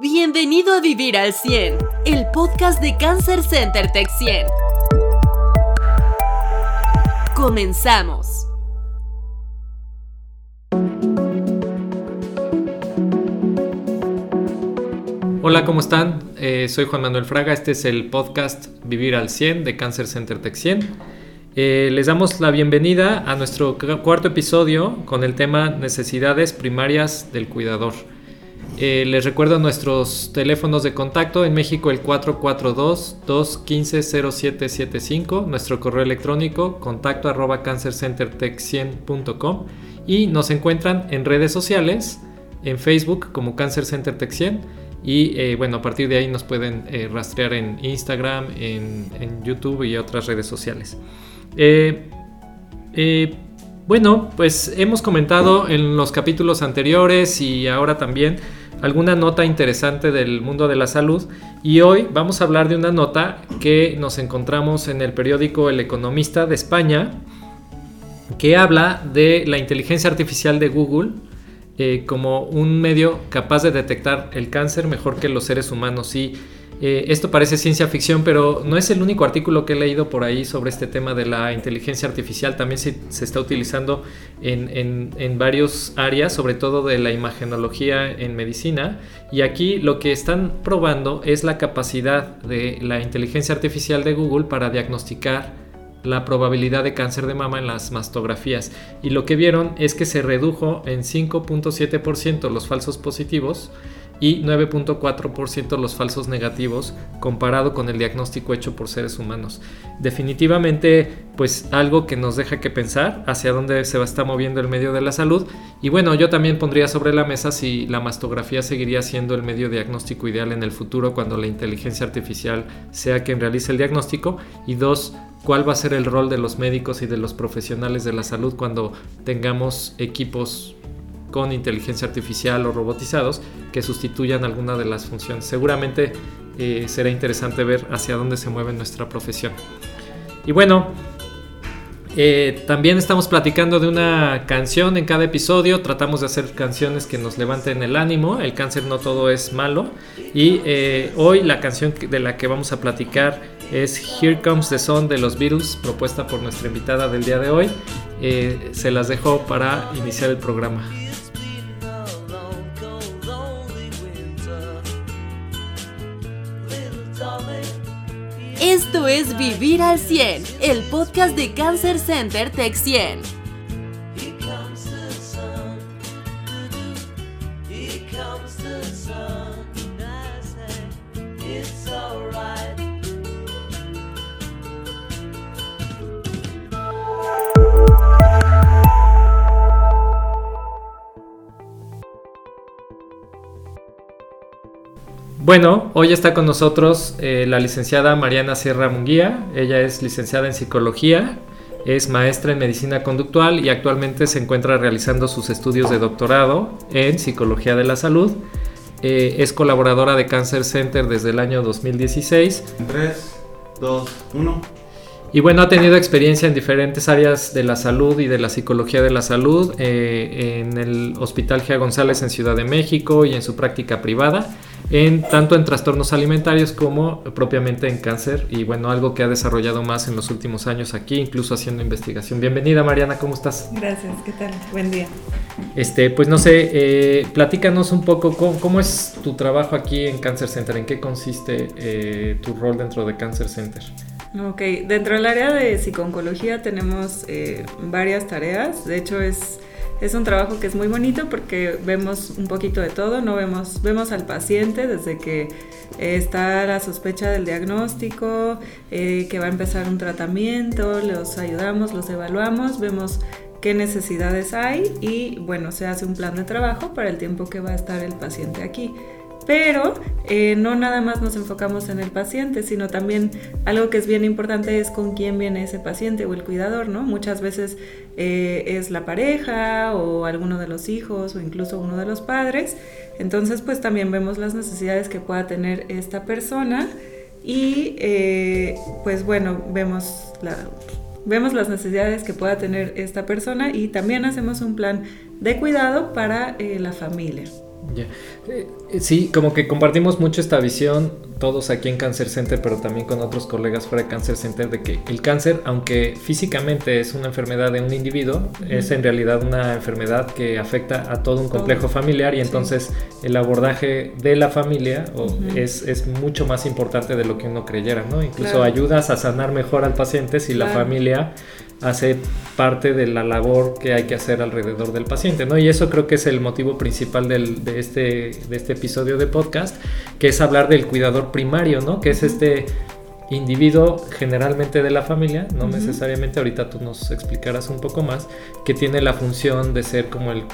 Bienvenido a Vivir al 100, el podcast de Cancer Center Tech 100. Comenzamos. Hola, ¿cómo están? Eh, soy Juan Manuel Fraga, este es el podcast Vivir al 100 de Cancer Center Tech 100. Eh, les damos la bienvenida a nuestro cuarto episodio con el tema Necesidades primarias del cuidador. Eh, les recuerdo nuestros teléfonos de contacto en México el 442-215-0775, nuestro correo electrónico contacto arroba cancercentertech100.com y nos encuentran en redes sociales, en Facebook como Cancer Center Tech 100 y eh, bueno, a partir de ahí nos pueden eh, rastrear en Instagram, en, YouTube y otras redes sociales. Bueno, pues hemos comentado en los capítulos anteriores y ahora también alguna nota interesante del mundo de la salud y hoy vamos a hablar de una nota que nos encontramos en el periódico El Economista de España que habla de la inteligencia artificial de Google eh, como un medio capaz de detectar el cáncer mejor que los seres humanos. Y eh, esto parece ciencia ficción, pero no es el único artículo que he leído por ahí sobre este tema de la inteligencia artificial. También se, está utilizando en, en, en, varios áreas, sobre todo de la imagenología en medicina. Y aquí lo que están probando es la capacidad de la inteligencia artificial de Google para diagnosticar la probabilidad de cáncer de mama en las mastografías y lo que vieron es que se redujo en 5.7% los falsos positivos y 9.4% los falsos negativos comparado con el diagnóstico hecho por seres humanos. Definitivamente, pues algo que nos deja que pensar hacia dónde se va a estar moviendo el medio de la salud. Y bueno, yo también pondría sobre la mesa si la mastografía seguiría siendo el medio diagnóstico ideal en el futuro cuando la inteligencia artificial sea quien realice el diagnóstico. Y dos, cuál va a ser el rol de los médicos y de los profesionales de la salud cuando tengamos equipos con inteligencia artificial o robotizados que sustituyan alguna de las funciones. Seguramente eh, será interesante ver hacia dónde se mueve nuestra profesión. Y bueno, eh, también estamos platicando de una canción en cada episodio. Tratamos de hacer canciones que nos levanten el ánimo. El cáncer no todo es malo. Y eh, hoy la canción de la que vamos a platicar es Here Comes the Sun de los Beatles, propuesta por nuestra invitada del día de hoy. se las dejo para iniciar el programa. Esto es Vivir al 100, el podcast de Cancer Center Tech 100. Bueno, hoy está con nosotros eh, la licenciada Mariana Sierra Munguía. Ella es licenciada en psicología, es maestra en medicina conductual y actualmente se encuentra realizando sus estudios de doctorado en psicología de la salud. Eh, es colaboradora de Cancer Center desde el año 2016. 3, 2, 1. Y bueno, ha tenido experiencia en diferentes áreas de la salud y de la psicología de la salud, eh, en el Hospital Gia González en Ciudad de México y en su práctica privada en tanto en trastornos alimentarios como propiamente en cáncer y bueno, algo que ha desarrollado más en los últimos años aquí, incluso haciendo investigación. Bienvenida Mariana, ¿cómo estás? Gracias, ¿qué tal? Buen día. Este, pues no sé, eh, platícanos un poco cómo, es tu trabajo aquí en Cancer Center, en qué consiste eh, tu rol dentro de Cancer Center. Ok, dentro del área de psiconcología tenemos eh, varias tareas, de hecho es es un trabajo que es muy bonito porque vemos un poquito de todo, no vemos, vemos al paciente desde que está la sospecha del diagnóstico, eh, que va a empezar un tratamiento, los ayudamos, los evaluamos, vemos qué necesidades hay y bueno, se hace un plan de trabajo para el tiempo que va a estar el paciente aquí. Pero eh, no nada más nos enfocamos en el paciente, sino también algo que es bien importante es con quién viene ese paciente o el cuidador, ¿no? Muchas veces eh, es la pareja o alguno de los hijos o incluso uno de los padres. Entonces, pues también vemos las necesidades que pueda tener esta persona y eh, pues bueno, vemos vemos las necesidades que pueda tener esta persona y también hacemos un plan de cuidado para la familia. Eh, sí, como que compartimos mucho esta visión, todos aquí en Cancer Center, pero también con otros colegas fuera de Cancer Center, de que el cáncer, aunque físicamente es una enfermedad de un individuo, es en realidad una enfermedad que afecta a todo un complejo familiar y entonces el abordaje de la familia es, es, mucho más importante de lo que uno creyera, ¿no? Incluso ayudas a sanar mejor al paciente si la familia hace parte de la labor que hay que hacer alrededor del paciente, ¿no? Y eso creo que es el motivo principal de, este, de este episodio de podcast, que es hablar del cuidador primario, ¿no? Que es este individuo generalmente de la familia, no necesariamente, ahorita tú nos explicarás un poco más, que tiene la función de ser como el,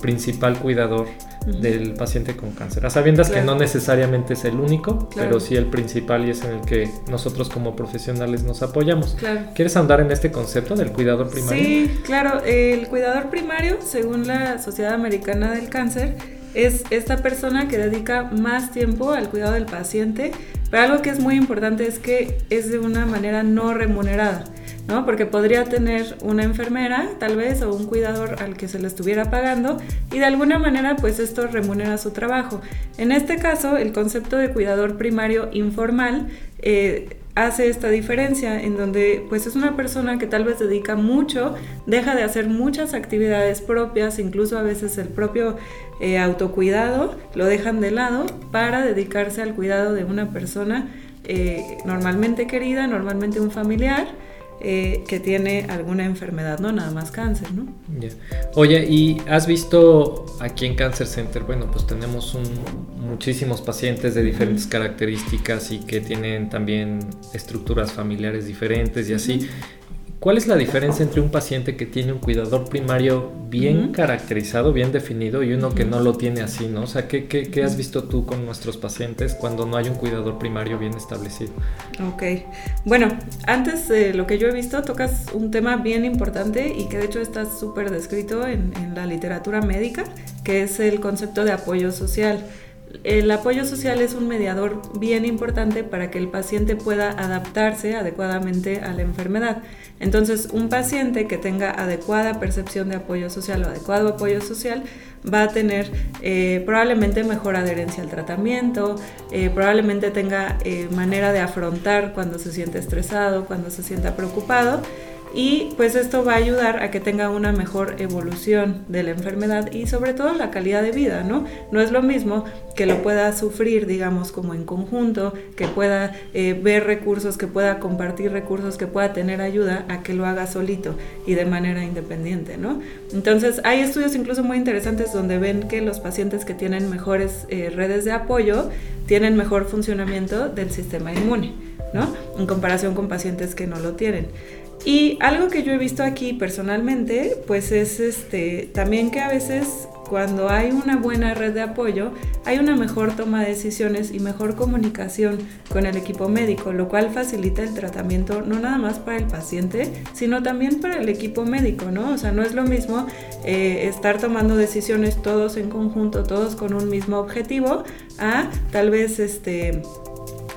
principal cuidador del paciente con cáncer. A sabiendas que no necesariamente es el único, pero sí el principal y es en el que nosotros como profesionales nos apoyamos. ¿Quieres andar en este concepto del cuidador primario? Sí, claro. El cuidador primario, según la Sociedad Americana del Cáncer, es esta persona que dedica más tiempo al cuidado del paciente, pero algo que es muy importante es que es de una manera no remunerada. ¿no? Porque podría tener una enfermera, tal vez, o un cuidador al que se le estuviera pagando, y de alguna manera, pues esto remunera su trabajo. En este caso, el concepto de cuidador primario informal eh, hace esta diferencia en donde pues es una persona que tal vez dedica mucho, deja de hacer muchas actividades propias, incluso a veces el propio eh, autocuidado lo dejan de lado para dedicarse al cuidado de una persona eh, normalmente querida, normalmente un familiar. Eh, que tiene alguna enfermedad, no nada más cáncer, ¿no? Oye, ¿y has visto aquí en Cancer Center? Bueno, pues tenemos muchísimos pacientes de diferentes características y que tienen también estructuras familiares diferentes y así. ¿Cuál es la diferencia entre un paciente que tiene un cuidador primario bien caracterizado, bien definido y uno que no lo tiene así, ¿no? O sea, ¿qué, qué, has visto tú con nuestros pacientes cuando no hay un cuidador primario bien establecido? Ok, bueno, antes de lo que yo he visto, tocas un tema bien importante y que de hecho está súper descrito en, en la literatura médica, que es el concepto de apoyo social. El apoyo social es un mediador bien importante para que el paciente pueda adaptarse adecuadamente a la enfermedad. Entonces, un paciente que tenga adecuada percepción de apoyo social o adecuado apoyo social va a tener eh, probablemente mejor adherencia al tratamiento, eh, probablemente tenga eh, manera de afrontar cuando se siente estresado, cuando se sienta preocupado y pues esto va a ayudar a que tenga una mejor evolución de la enfermedad y sobre todo la calidad de vida, ¿no? No es lo mismo que lo pueda sufrir, digamos, como en conjunto, que pueda eh, ver recursos, que pueda compartir recursos, que pueda tener ayuda, a que lo haga solito y de manera independiente, ¿no? Entonces hay estudios incluso muy interesantes donde ven que los pacientes que tienen mejores eh, redes de apoyo tienen mejor funcionamiento del sistema inmune, ¿no? En comparación con pacientes que no lo tienen. Y algo que yo he visto aquí personalmente, pues es este, también que a veces cuando hay una buena red de apoyo, hay una mejor toma de decisiones y mejor comunicación con el equipo médico, lo cual facilita el tratamiento no nada más para el paciente, sino también para el equipo médico, ¿no? O sea, no es lo mismo eh, estar tomando decisiones todos en conjunto, todos con un mismo objetivo, a tal vez este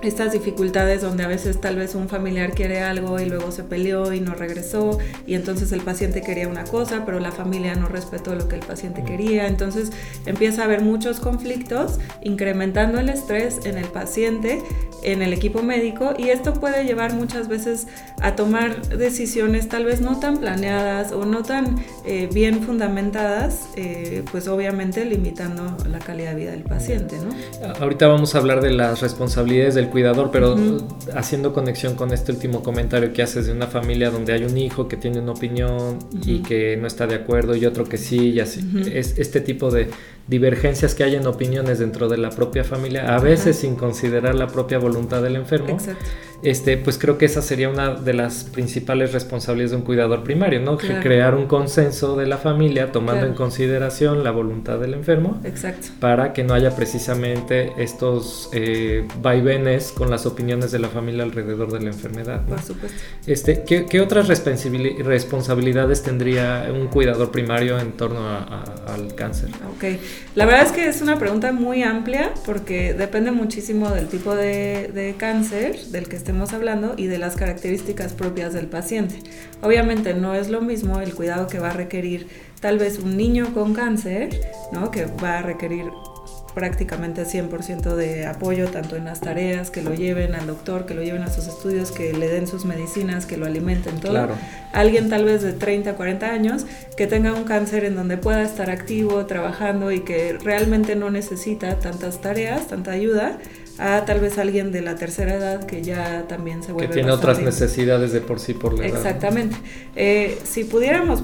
estas dificultades donde a veces tal vez un familiar quiere algo y luego se peleó y no regresó y entonces el paciente quería una cosa pero la familia no respetó lo que el paciente quería entonces empieza a haber muchos conflictos incrementando el estrés en el paciente en el equipo médico y esto puede llevar muchas veces a tomar decisiones tal vez no tan planeadas o no tan eh, bien fundamentadas eh, pues obviamente limitando la calidad de vida del paciente ¿no? ahorita vamos a hablar de las responsabilidades del cuidador, pero haciendo conexión con este último comentario que haces de una familia donde hay un hijo que tiene una opinión y que no está de acuerdo y otro que sí, y así. Es este tipo de divergencias que hay en opiniones dentro de la propia familia, a veces sin considerar la propia voluntad del enfermo. Exacto este, pues creo que esa sería una de las principales responsabilidades de un cuidador primario, ¿no? Crear un consenso de la familia tomando en consideración la voluntad del enfermo. Exacto. Para que no haya precisamente estos eh, vaivenes con las opiniones de la familia alrededor de la enfermedad. Por supuesto. Este, ¿qué, otras responsabilidades tendría un cuidador primario en torno al cáncer? Ok, la verdad es que es una pregunta muy amplia porque depende muchísimo del tipo de, de cáncer del que estemos hablando y de las características propias del paciente. Obviamente no es lo mismo el cuidado que va a requerir tal vez un niño con cáncer, ¿no? que va a requerir prácticamente 100% de apoyo, tanto en las tareas, que lo lleven al doctor, que lo lleven a sus estudios, que le den sus medicinas, que lo alimenten, todo. Claro. Alguien tal vez de 30, 40 años que tenga un cáncer en donde pueda estar activo, trabajando y que realmente no necesita tantas tareas, tanta ayuda, a tal vez alguien de la tercera edad que ya también se vuelve Que tiene otras necesidades de por sí por la edad. ¿no? Exactamente. Eh, si pudiéramos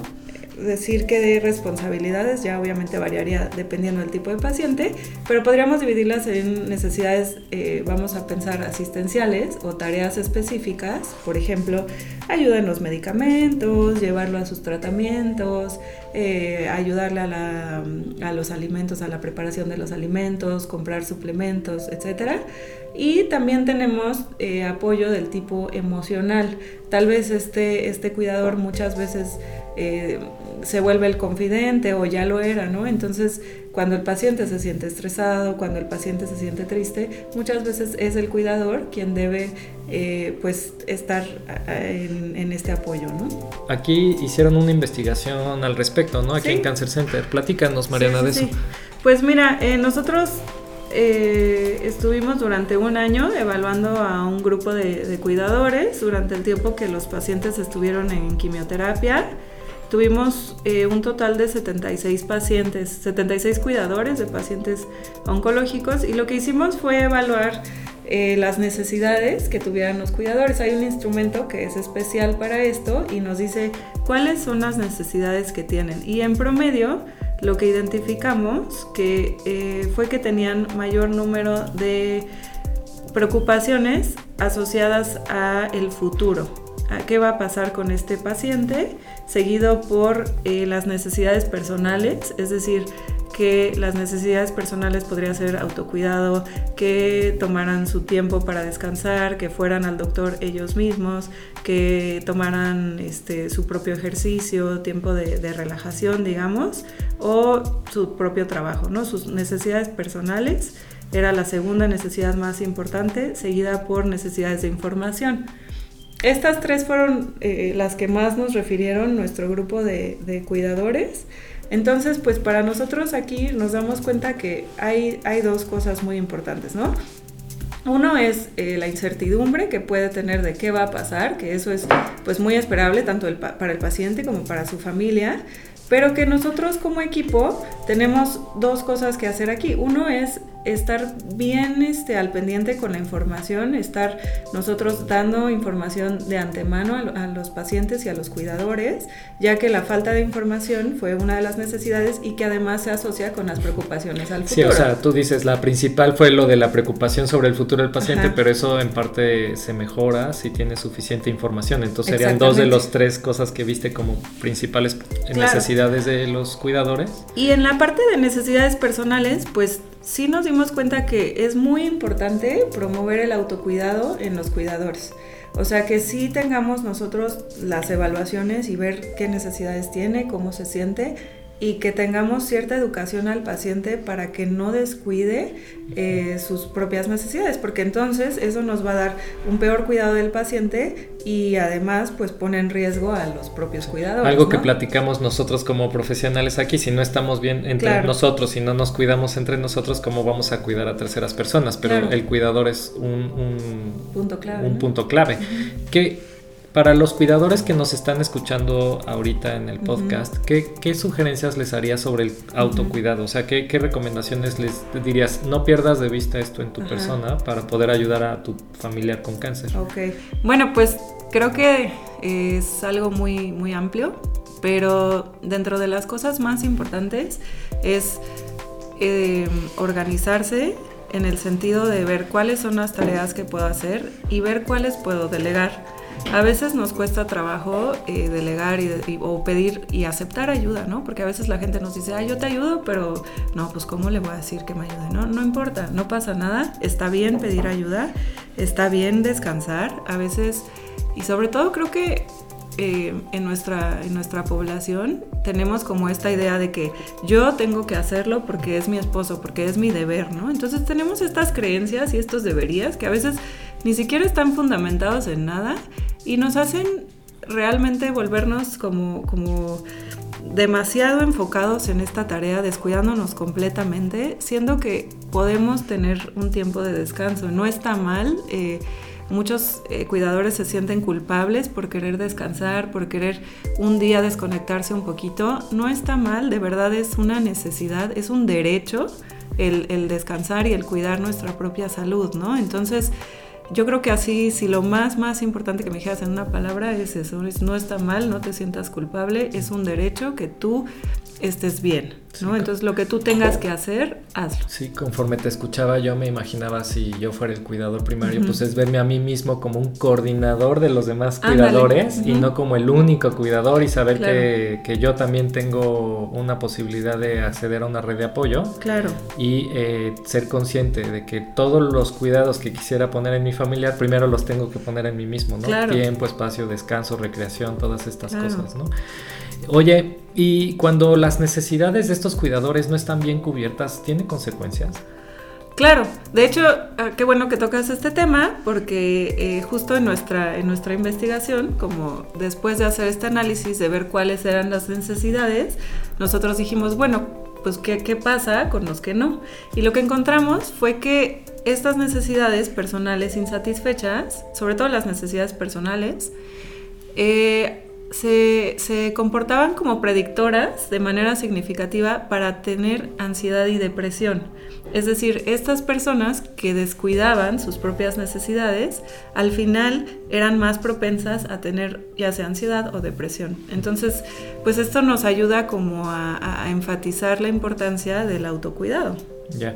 decir que de responsabilidades, ya obviamente variaría dependiendo del tipo de paciente, pero podríamos dividirlas en necesidades, eh, vamos a pensar, asistenciales o tareas específicas, por ejemplo, ayuda en los medicamentos, llevarlo a sus tratamientos, eh, ayudarle a, los alimentos, a la preparación de los alimentos, comprar suplementos, etcétera. Y también tenemos eh, apoyo del tipo emocional. Tal vez este, este cuidador muchas veces se vuelve el confidente o ya lo era, ¿no? Entonces, cuando el paciente se siente estresado, cuando el paciente se siente triste, muchas veces es el cuidador quien debe, eh, pues, estar a- en, en este apoyo, ¿no? Aquí hicieron una investigación al respecto, ¿no? Aquí Sí. en Cancer Center. Platícanos, Mariana, Sí, de eso. Pues mira, eh, nosotros eh, estuvimos durante un año evaluando a un grupo de, de cuidadores durante el tiempo que los pacientes estuvieron en quimioterapia. Tuvimos eh, un total de 76 pacientes, 76 cuidadores de pacientes oncológicos y lo que hicimos fue evaluar eh, las necesidades que tuvieran los cuidadores. Hay un instrumento que es especial para esto y nos dice cuáles son las necesidades que tienen. Y en promedio, lo que identificamos eh, fue que tenían mayor número de preocupaciones asociadas a el futuro, qué va a pasar con este paciente, seguido por eh, las necesidades personales, es decir, que las necesidades personales podría ser autocuidado, que tomaran su tiempo para descansar, que fueran al doctor ellos mismos, que tomaran este, su propio ejercicio, tiempo de, de relajación, digamos, o su propio trabajo, ¿no? Sus necesidades personales era la segunda necesidad más importante, seguida por necesidades de información. Estas tres fueron eh, las que más nos refirieron nuestro grupo de, cuidadores. Entonces, pues para nosotros aquí nos damos cuenta que hay, dos cosas muy importantes, ¿no? Uno es eh, la incertidumbre que puede tener de qué va a pasar, que eso es pues muy esperable tanto para el paciente como para su familia, pero que nosotros como equipo tenemos dos cosas que hacer aquí. Uno es estar bien este, al pendiente con la información, estar nosotros dando información de antemano a, lo- a los pacientes y a los cuidadores, ya que la falta de información fue una de las necesidades y que además se asocia con las preocupaciones al Sí, futuro. o sea, tú dices, la principal fue lo de la preocupación sobre el futuro del paciente, Ajá. pero eso en parte se mejora si tiene suficiente información. Entonces serían dos de los tres cosas que viste como principales Claro. necesidades de los cuidadores. Y en la parte de necesidades personales, pues sí nos dimos cuenta que es muy importante promover el autocuidado en los cuidadores. O sea, que sí tengamos nosotros las evaluaciones y ver qué necesidades tiene, cómo se siente y que tengamos cierta educación al paciente para que no descuide eh, sus propias necesidades, porque entonces eso nos va a dar un peor cuidado del paciente y además pues pone en riesgo a los propios cuidadores. Algo que platicamos nosotros como profesionales aquí, si no estamos bien entre Claro. nosotros, si no nos cuidamos entre nosotros, ¿cómo vamos a cuidar a terceras personas? Pero Claro. el cuidador es un, un- Punto clave. un ¿no? punto clave. Que para los cuidadores que nos están escuchando ahorita en el podcast, ¿qué, qué sugerencias les harías sobre el autocuidado? O sea, ¿qué, qué recomendaciones les dirías? No pierdas de vista esto en tu Ajá. persona para poder ayudar a tu familiar con cáncer. Ok, bueno, pues creo que es algo muy, muy amplio, pero dentro de las cosas más importantes es eh, organizarse en el sentido de ver cuáles son las tareas que puedo hacer y ver cuáles puedo delegar. A veces nos cuesta trabajo eh, delegar y, o pedir y aceptar ayuda, ¿no? Porque a veces la gente nos dice, ah, yo te ayudo, pero no, pues ¿cómo le voy a decir que me ayude? No, no importa, no pasa nada, está bien pedir ayuda, está bien descansar, a veces, y sobre todo creo que eh, en, nuestra, en nuestra población tenemos como esta idea de que yo tengo que hacerlo porque es mi esposo, porque es mi deber, ¿no? Entonces tenemos estas creencias y estos deberías que a veces ni siquiera están fundamentados en nada y nos hacen realmente volvernos como, como demasiado enfocados en esta tarea, descuidándonos completamente, siendo que podemos tener un tiempo de descanso. No está mal. Eh, muchos eh, cuidadores se sienten culpables por querer descansar, por querer un día desconectarse un poquito. No está mal, de verdad es una necesidad, es un derecho el, el descansar y el cuidar nuestra propia salud, ¿no? Entonces, yo creo que así, si lo más, más importante que me dijeras en una palabra es eso, no está mal, no te sientas culpable, es un derecho que tú estés bien, ¿no? Entonces lo que tú tengas que hacer, hazlo. Sí, conforme te escuchaba yo me imaginaba si yo fuera el cuidador primario, pues es verme a mí mismo como un coordinador de los demás cuidadores y no como el único cuidador y saber que, que, yo también tengo una posibilidad de acceder a una red de apoyo. Claro. Y eh, ser consciente de que todos los cuidados que quisiera poner en mi familiar, primero los tengo que poner en mí mismo, ¿no? Claro. Tiempo, espacio, descanso, recreación, todas estas cosas, ¿no? Oye, y cuando las necesidades de estos cuidadores no están bien cubiertas, ¿tiene consecuencias? Claro, de hecho, ah, qué bueno que tocas este tema, porque eh, justo en nuestra, en nuestra investigación, como después de hacer este análisis, de ver cuáles eran las necesidades, nosotros dijimos, bueno, pues ¿qué, qué pasa con los que no? Y lo que encontramos fue que estas necesidades personales insatisfechas, sobre todo las necesidades personales, eh, se, comportaban como predictoras de manera significativa para tener ansiedad y depresión. Es decir, estas personas que descuidaban sus propias necesidades, al final eran más propensas a tener ya sea ansiedad o depresión. Entonces, pues esto nos ayuda como a, a enfatizar la importancia del autocuidado. Ya.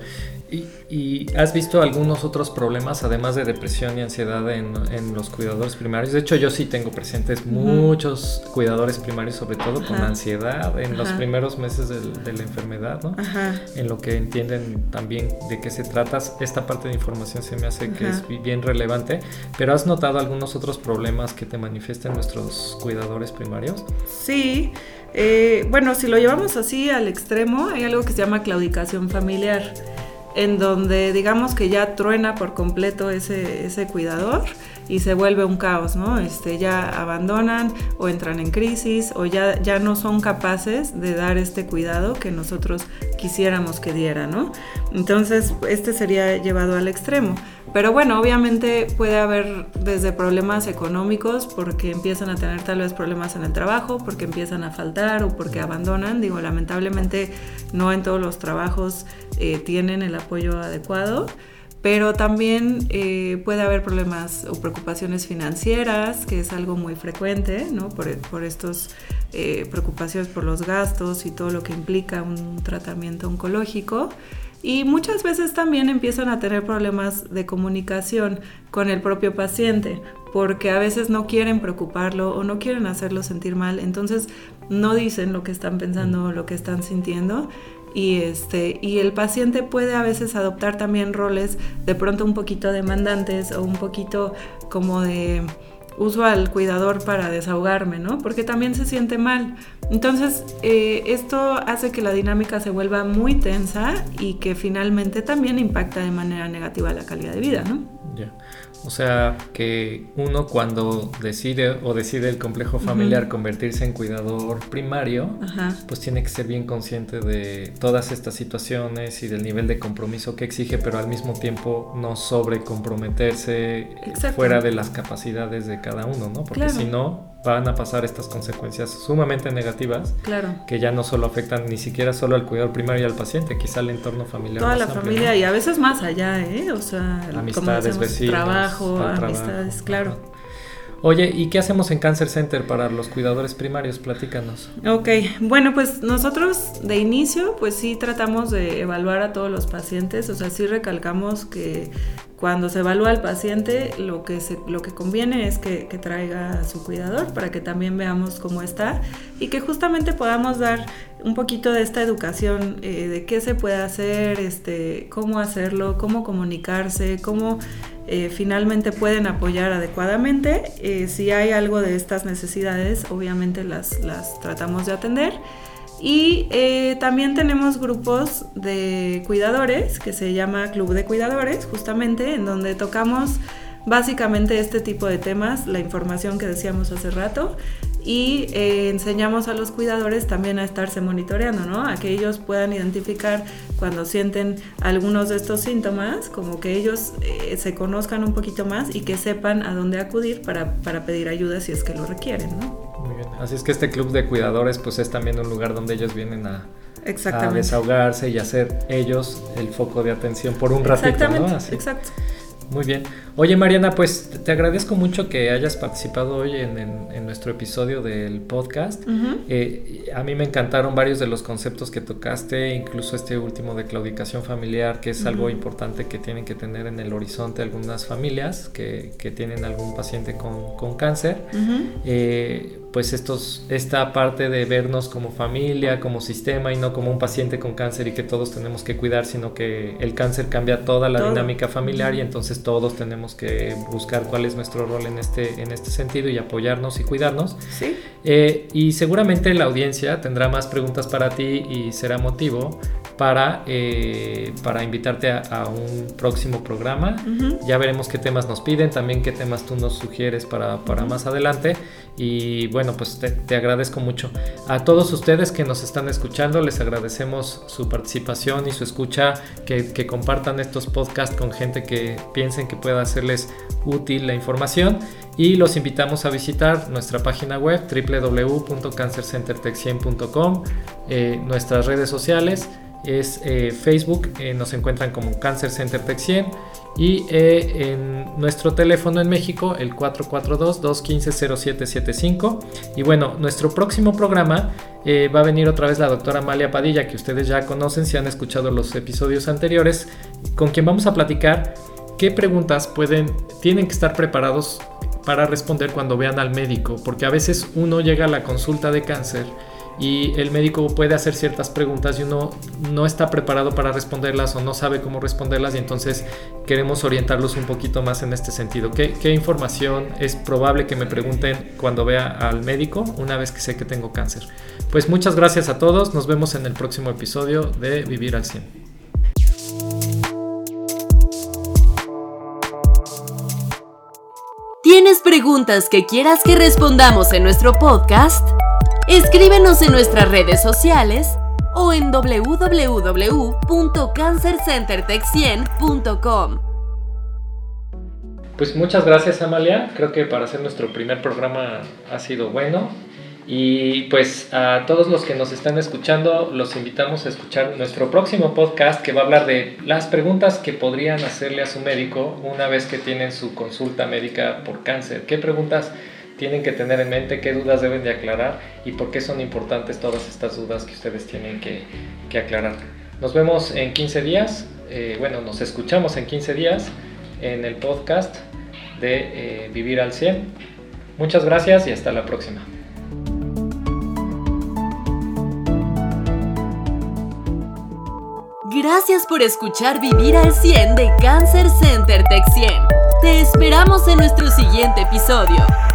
¿Y, has visto algunos otros problemas, además de depresión y ansiedad, en, los cuidadores primarios? De hecho, yo sí tengo presentes muchos cuidadores primarios, sobre todo con ansiedad en los primeros meses de, la enfermedad, ¿no? En lo que entienden también de qué se trata. Esta parte de información se me hace que es bien relevante. Pero ¿has notado algunos otros problemas que te manifiestan nuestros cuidadores primarios? Sí. Eh, bueno, si lo llevamos así al extremo, hay algo que se llama claudicación familiar en donde digamos que ya truena por completo ese, ese cuidador y se vuelve un caos, ¿no? Este, ya abandonan o entran en crisis o ya, ya no son capaces de dar este cuidado que nosotros quisiéramos que diera, ¿no? Entonces, este sería llevado al extremo. Pero bueno, obviamente puede haber desde problemas económicos porque empiezan a tener tal vez problemas en el trabajo, porque empiezan a faltar o porque abandonan. Digo, lamentablemente no en todos los trabajos eh, tienen el apoyo adecuado pero también eh, puede haber problemas o preocupaciones financieras, que es algo muy frecuente. Por, por estas eh, preocupaciones por los gastos y todo lo que implica un tratamiento oncológico. Y muchas veces también empiezan a tener problemas de comunicación con el propio paciente, porque a veces no quieren preocuparlo o no quieren hacerlo sentir mal, entonces no dicen lo que están pensando o lo que están sintiendo y este y el paciente puede a veces adoptar también roles de pronto un poquito demandantes o un poquito como de uso al cuidador para desahogarme, ¿no? Porque también se siente mal. Entonces, eh, esto hace que la dinámica se vuelva muy tensa y que finalmente también impacta de manera negativa la calidad de vida, ¿no? O sea, que uno cuando decide o decide el complejo familiar convertirse en cuidador primario, pues tiene que ser bien consciente de todas estas situaciones y del nivel de compromiso que exige, pero al mismo tiempo no sobrecomprometerse fuera de las capacidades de cada uno, ¿no? Porque si no, van a pasar estas consecuencias sumamente negativas claro. que ya no solo afectan ni siquiera solo al cuidador primario y al paciente, quizá al entorno familiar. Toda la familia y a veces más allá, ¿eh? O sea, amistades, vecinos, trabajo, amistades, claro. Oye, ¿y qué hacemos en Cancer Center para los cuidadores primarios? Platícanos. Ok, bueno, pues nosotros de inicio, pues sí tratamos de evaluar a todos los pacientes, o sea, sí recalcamos que cuando se evalúa al paciente, lo que, se, lo que conviene es que, traiga a su cuidador para que también veamos cómo está y que justamente podamos dar un poquito de esta educación eh, de qué se puede hacer, este, cómo hacerlo, cómo comunicarse, cómo eh, finalmente pueden apoyar adecuadamente. Eh, si hay algo de estas necesidades, obviamente las, las tratamos de atender. Y eh, también tenemos grupos de cuidadores que se llama Club de Cuidadores, justamente, en donde tocamos básicamente este tipo de temas, la información que decíamos hace rato, y eh, enseñamos a los cuidadores también a estarse monitoreando, ¿no? A que ellos puedan identificar cuando sienten algunos de estos síntomas, como que ellos eh, se conozcan un poquito más y que sepan a dónde acudir para, para pedir ayuda si es que lo requieren, ¿no? Muy bien. Así es que este club de cuidadores pues es también un lugar donde ellos vienen a, a desahogarse y hacer ellos el foco de atención por un ratito, Exactamente, ¿no? Así. exacto. Muy bien. Oye Mariana, pues te agradezco mucho que hayas participado hoy en, en- en nuestro episodio del podcast. Eh, a mí me encantaron varios de los conceptos que tocaste, incluso este último de claudicación familiar, que es algo importante que tienen que tener en el horizonte algunas familias que, que tienen algún paciente con, con cáncer. Ujú. Eh, pues estos, esta parte de vernos como familia, como sistema y no como un paciente con cáncer y que todos tenemos que cuidar, sino que el cáncer cambia toda la Todo. dinámica familiar y entonces todos tenemos que buscar cuál es nuestro rol en este, en este sentido y apoyarnos y cuidarnos. Sí. Eh, y seguramente la audiencia tendrá más preguntas para ti y será motivo para, eh, para invitarte a, a un próximo programa. Ya veremos qué temas nos piden, también qué temas tú nos sugieres para, para más adelante. Y bueno, pues te, agradezco mucho. A todos ustedes que nos están escuchando, les agradecemos su participación y su escucha, que, compartan estos podcasts con gente que piensen que pueda hacerles útil la información. Y los invitamos a visitar nuestra página web www.cancercentertec100.com, eh, nuestras redes sociales es eh, Facebook, eh, nos encuentran como Cancer Center Tech 100 y eh, en nuestro teléfono en México el 442-215-0775 y bueno, nuestro próximo programa va a venir otra vez la doctora Amalia Padilla que ustedes ya conocen si han escuchado los episodios anteriores con quien vamos a platicar qué preguntas pueden, tienen que estar preparados para responder cuando vean al médico porque a veces uno llega a la consulta de cáncer y el médico puede hacer ciertas preguntas y uno no está preparado para responderlas o no sabe cómo responderlas y entonces queremos orientarlos un poquito más en este sentido. ¿Qué, información es probable que me pregunten cuando vea al médico una vez que sé que tengo cáncer? Pues muchas gracias a todos, nos vemos en el próximo episodio de Vivir al 100. ¿Tienes preguntas que quieras que respondamos en nuestro podcast? Escríbenos en nuestras redes sociales o en www.cancercentertech100.com. Pues muchas gracias Amalia, creo que para hacer nuestro primer programa ha sido bueno y pues a todos los que nos están escuchando los invitamos a escuchar nuestro próximo podcast que va a hablar de las preguntas que podrían hacerle a su médico una vez que tienen su consulta médica por cáncer. ¿Qué preguntas tienen que tener en mente? ¿Qué dudas deben de aclarar? ¿Y por qué son importantes todas estas dudas que ustedes tienen que, que aclarar? Nos vemos en 15 días, eh, bueno, nos escuchamos en 15 días en el podcast de eh, Vivir al 100. Muchas gracias y hasta la próxima. Gracias por escuchar Vivir al 100 de Cancer Center Tech 100. Te esperamos en nuestro siguiente episodio.